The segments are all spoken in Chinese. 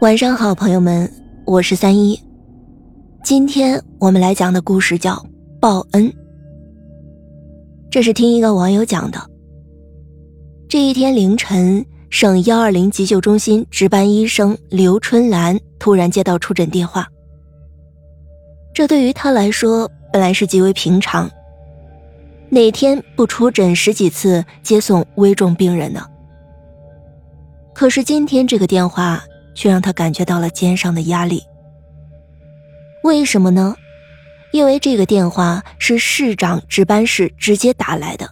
晚上好，朋友们，我是三一。今天我们来讲的故事叫《报恩》。这是听一个网友讲的。这一天凌晨，省幺二零急救中心值班医生刘春兰突然接到出诊电话。这对于他来说本来是极为平常，哪天不出诊十几次接送危重病人呢？可是今天这个电话却让他感觉到了肩上的压力。为什么呢？因为这个电话是市长值班室直接打来的，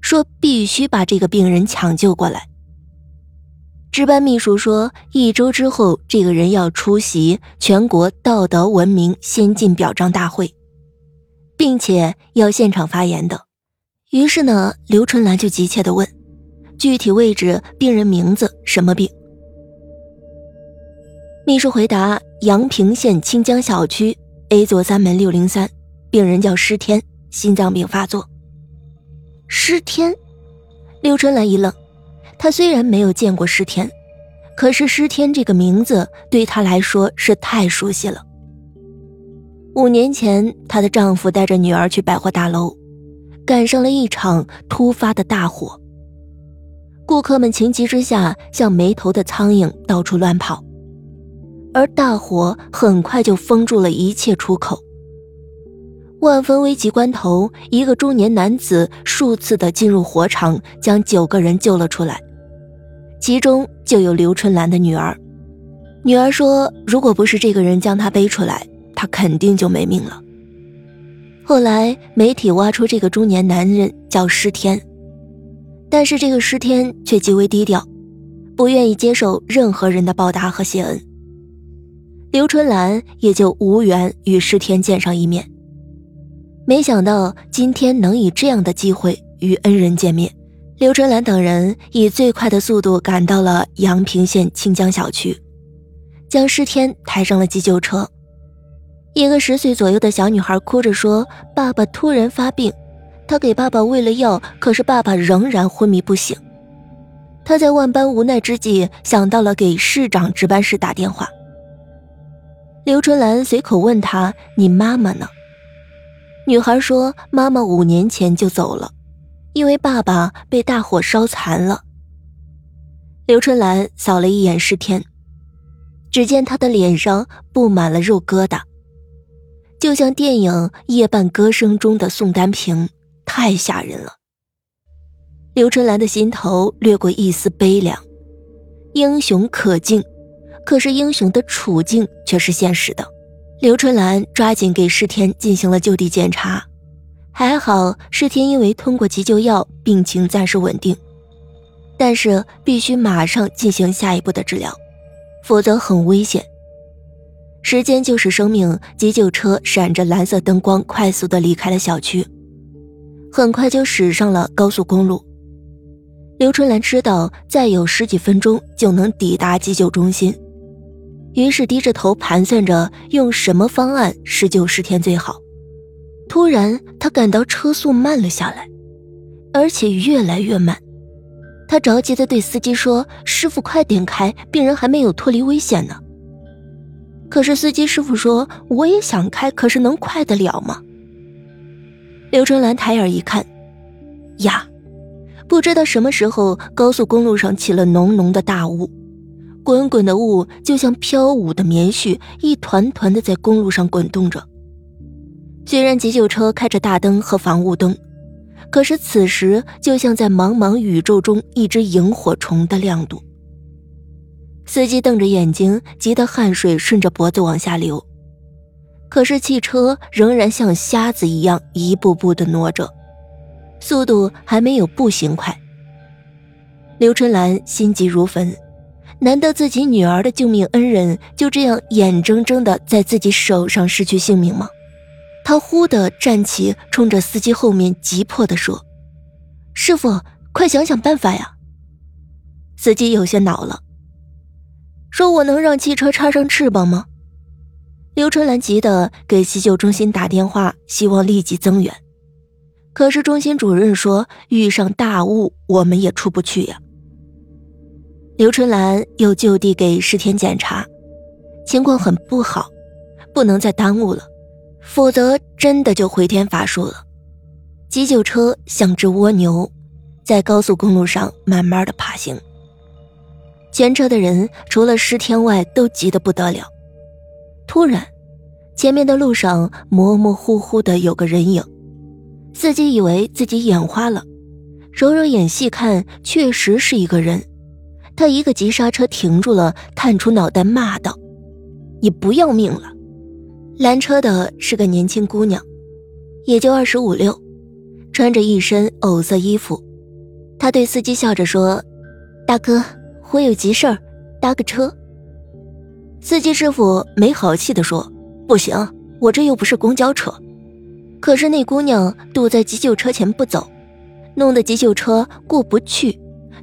说必须把这个病人抢救过来。值班秘书说，一周之后这个人要出席全国道德文明先进表彰大会，并且要现场发言的。于是呢，刘春兰就急切地问。具体位置、病人名字、什么病？秘书回答：阳平县清江小区 A 座三门六零三，病人叫施天，心脏病发作。施天，刘春兰一愣，他虽然没有见过施天，可是施天这个名字对他来说是太熟悉了。五年前，她的丈夫带着女儿去百货大楼，赶上了一场突发的大火。顾客们情急之下，像没头的苍蝇到处乱跑，而大火很快就封住了一切出口。万分危急关头，一个中年男子数次的进入火场，将九个人救了出来，其中就有刘春兰的女儿。女儿说：“如果不是这个人将她背出来，她肯定就没命了。”后来媒体挖出这个中年男人叫施天。但是这个施天却极为低调，不愿意接受任何人的报答和谢恩。刘春兰也就无缘与施天见上一面。没想到今天能以这样的机会与恩人见面。刘春兰等人以最快的速度赶到了阳平县清江小区，将施天抬上了急救车。一个十岁左右的小女孩哭着说：“爸爸突然发病。”她给爸爸喂了药，可是爸爸仍然昏迷不醒。他在万般无奈之际，想到了给市长值班室打电话。刘春兰随口问他：“你妈妈呢？”女孩说：“妈妈五年前就走了，因为爸爸被大火烧残了。”刘春兰扫了一眼尸天，只见他的脸上布满了肉疙瘩，就像电影《夜半歌声》中的宋丹萍。太吓人了。刘春兰的心头掠过一丝悲凉。英雄可敬，可是英雄的处境却是现实的。刘春兰抓紧给世天进行了就地检查，还好世天因为通过急救药，病情暂时稳定，但是必须马上进行下一步的治疗，否则很危险。时间就是生命，急救车闪着蓝色灯光，快速的离开了小区。很快就驶上了高速公路。刘春兰知道再有十几分钟就能抵达急救中心，于是低着头盘算着用什么方案施救尸天最好。突然，他感到车速慢了下来，而且越来越慢。他着急地对司机说：“师傅，快点开，病人还没有脱离危险呢。”可是司机师傅说：“我也想开，可是能快得了吗？”刘春兰抬眼一看，呀，不知道什么时候，高速公路上起了浓浓的大雾，滚滚的雾就像飘舞的棉絮，一团团的在公路上滚动着。虽然急救车开着大灯和防雾灯，可是此时就像在茫茫宇宙中一只萤火虫的亮度。司机瞪着眼睛，急得汗水顺着脖子往下流。可是汽车仍然像瞎子一样一步步的挪着，速度还没有步行快。刘春兰心急如焚，难道自己女儿的救命恩人就这样眼睁睁的在自己手上失去性命吗？他忽地站起，冲着司机后面急迫地说：“师傅，快想想办法呀！”司机有些恼了，说：“我能让汽车插上翅膀吗？”刘春兰急得给急救中心打电话，希望立即增援。可是中心主任说：“遇上大雾，我们也出不去呀。”刘春兰又就地给石田检查，情况很不好，不能再耽误了，否则真的就回天乏术了。急救车像只蜗牛，在高速公路上慢慢的爬行。前车的人除了石田外，都急得不得了。突然，前面的路上模模糊糊的有个人影，司机以为自己眼花了，揉揉眼细看，确实是一个人。他一个急刹车停住了，探出脑袋骂道：“你不要命了！”拦车的是个年轻姑娘，也就二十五六，穿着一身藕色衣服。她对司机笑着说：“大哥，我有急事儿，搭个车。”司机师傅没好气地说：“不行，我这又不是公交车。”可是那姑娘堵在急救车前不走，弄得急救车过不去。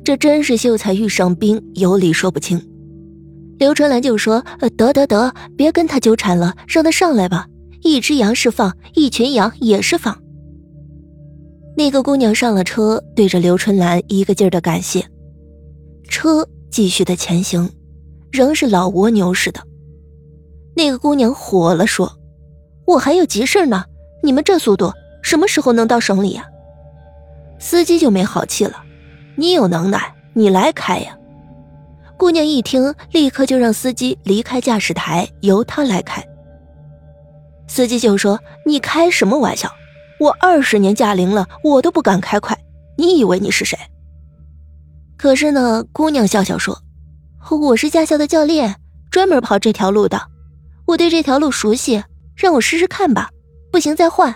这真是秀才遇上兵，有理说不清。刘春兰就说：“得得得，别跟他纠缠了，让他上来吧。一只羊是放，一群羊也是放。”那个姑娘上了车，对着刘春兰一个劲儿的感谢。车继续的前行，仍是老蜗牛似的。那个姑娘火了，说：“我还有急事呢，你们这速度，什么时候能到省里呀？”司机就没好气了。你有能耐，你来开呀！姑娘一听，立刻就让司机离开驾驶台，由他来开。司机就说：“你开什么玩笑？我二十年驾龄了，我都不敢开快。你以为你是谁？”可是呢，姑娘笑笑说：“我是驾校的教练，专门跑这条路的，我对这条路熟悉，让我试试看吧。不行再换。”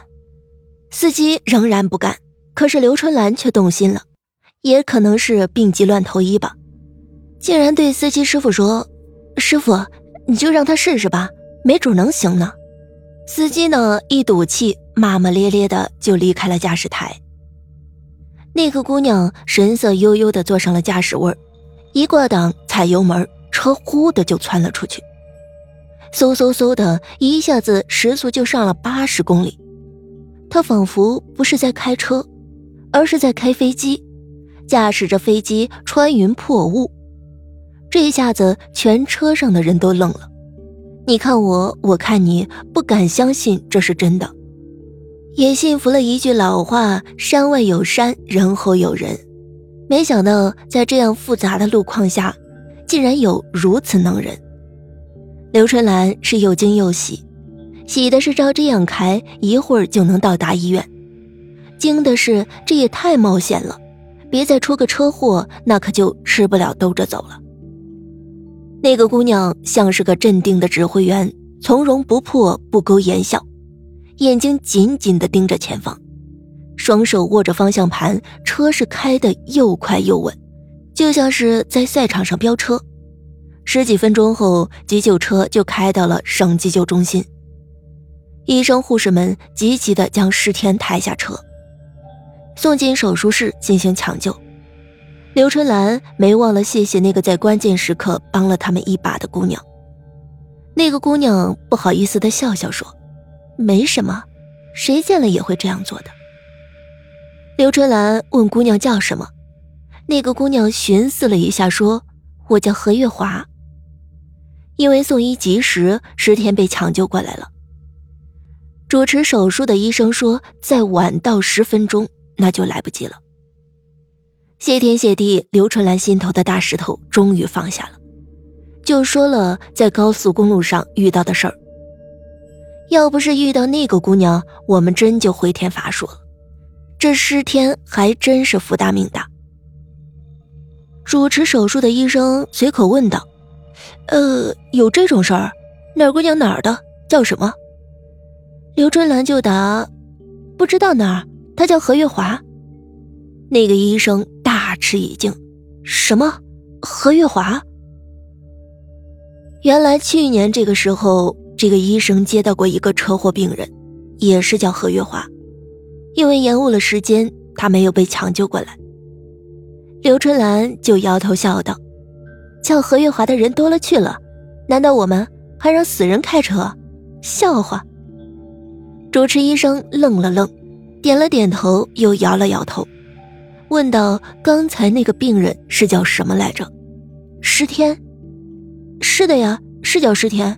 司机仍然不干，可是刘春兰却动心了。也可能是病急乱投医吧，竟然对司机师傅说：“师傅，你就让他试试吧，没准能行呢。”司机呢一赌气，骂骂咧咧的就离开了驾驶台。那个姑娘神色悠悠的坐上了驾驶位，一挂档踩油门，车呼的就窜了出去，嗖嗖嗖的一下子时速就上了八十公里。她仿佛不是在开车，而是在开飞机。驾驶着飞机穿云破雾，这一下子全车上的人都愣了。你看我，我看你，不敢相信这是真的，也信服了一句老话：“山外有山，人后有人。”没想到在这样复杂的路况下，竟然有如此能人。刘春兰是又惊又喜，喜的是照这样开一会儿就能到达医院，惊的是这也太冒险了。别再出个车祸，那可就吃不了兜着走了。那个姑娘像是个镇定的指挥员，从容不迫，不苟言笑，眼睛紧紧地盯着前方，双手握着方向盘，车是开得又快又稳，就像是在赛场上飙车。十几分钟后，急救车就开到了省急救中心，医生护士们急急地将石天抬下车。送进手术室进行抢救，刘春兰没忘了谢谢那个在关键时刻帮了他们一把的姑娘。那个姑娘不好意思的笑笑说：“没什么，谁见了也会这样做的。”刘春兰问姑娘叫什么，那个姑娘寻思了一下说：“我叫何月华。”因为送医及时，石田被抢救过来了。主持手术的医生说：“再晚到十分钟。”那就来不及了。谢天谢地，刘春兰心头的大石头终于放下了，就说了在高速公路上遇到的事儿。要不是遇到那个姑娘，我们真就回天乏术了。这师天还真是福大命大。主持手术的医生随口问道：“呃，有这种事儿？哪姑娘哪儿的？叫什么？”刘春兰就答：“不知道哪儿。”他叫何月华，那个医生大吃一惊：“什么？何月华？”原来去年这个时候，这个医生接到过一个车祸病人，也是叫何月华，因为延误了时间，他没有被抢救过来。刘春兰就摇头笑道：“叫何月华的人多了去了，难道我们还让死人开车？笑话！”主持医生愣了愣。点了点头，又摇了摇头，问道：“刚才那个病人是叫什么来着？”石天？是的呀，是叫石天。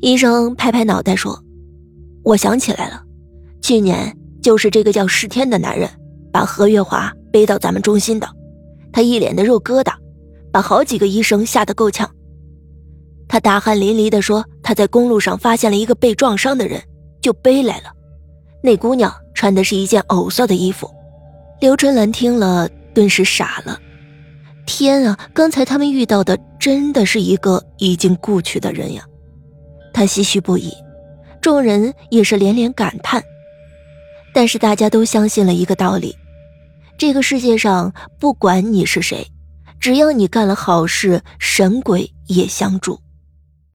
医生拍拍脑袋说：“我想起来了，去年就是这个叫石天的男人把何月华背到咱们中心的，他一脸的肉疙瘩，把好几个医生吓得够呛。他大汗淋漓的说他在公路上发现了一个被撞伤的人，就背来了。那姑娘穿的是一件藕色的衣服。”刘春兰听了，顿时傻了。天啊！刚才他们遇到的真的是一个已经故去的人呀，他唏嘘不已，众人也是连连感叹。但是大家都相信了一个道理：这个世界上不管你是谁，只要你干了好事，神鬼也相助。